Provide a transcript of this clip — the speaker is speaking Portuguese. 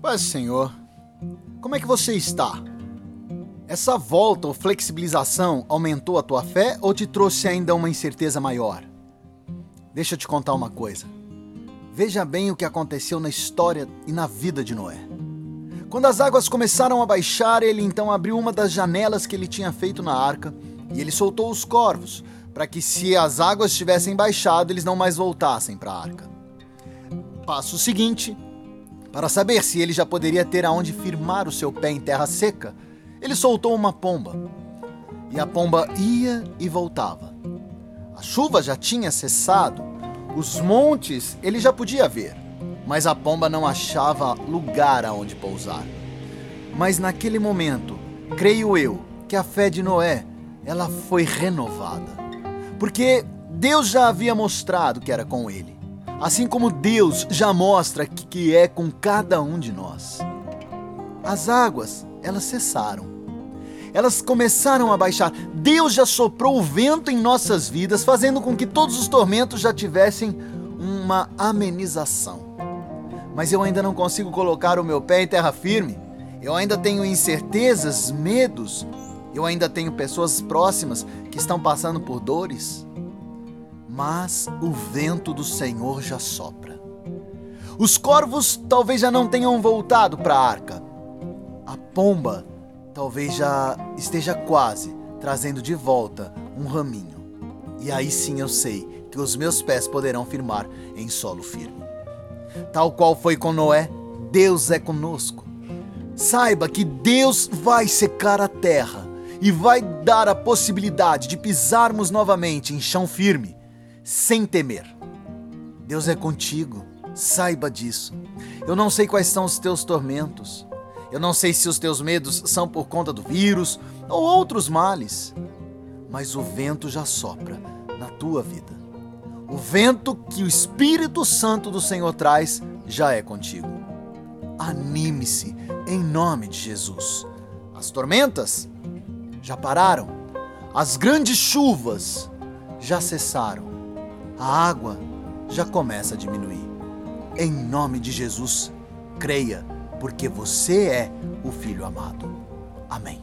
Paz Senhor, como é que você está? Essa volta ou flexibilização aumentou a tua fé ou te trouxe ainda uma incerteza maior? Deixa eu te contar uma coisa. Veja bem o que aconteceu na história e na vida de Noé. Quando as águas começaram a baixar, ele então abriu uma das janelas que ele tinha feito na arca e ele soltou os corvos, para que se as águas tivessem baixado, eles não mais voltassem para a arca. Passo seguinte, para saber se ele já poderia ter aonde firmar o seu pé em terra seca, ele soltou uma pomba. E a pomba ia e voltava. A chuva já tinha cessado, os montes ele já podia ver, mas a pomba não achava lugar aonde pousar. Mas naquele momento, creio eu, que a fé de Noé, ela foi renovada. Porque Deus já havia mostrado que era com ele assim como Deus já mostra que é com cada um de nós. As águas, elas cessaram. Elas começaram a baixar. Deus já soprou o vento em nossas vidas, fazendo com que todos os tormentos já tivessem uma amenização. Mas eu ainda não consigo colocar o meu pé em terra firme. Eu ainda tenho incertezas, medos. Eu ainda tenho pessoas próximas que estão passando por dores mas o vento do Senhor já sopra. Os corvos talvez já não tenham voltado para a arca. A pomba talvez já esteja quase trazendo de volta um raminho. E aí sim eu sei que os meus pés poderão firmar em solo firme. Tal qual foi com Noé, Deus é conosco. Saiba que Deus vai secar a terra e vai dar a possibilidade de pisarmos novamente em chão firme sem temer. Deus é contigo, saiba disso. Eu não sei quais são os teus tormentos. Eu não sei se os teus medos são por conta do vírus ou outros males. Mas o vento já sopra na tua vida. O vento que o Espírito Santo do Senhor traz já é contigo. Anime-se em nome de Jesus. As tormentas já pararam. As grandes chuvas já cessaram. A água já começa a diminuir. Em nome de Jesus, creia, porque você é o Filho amado. Amém.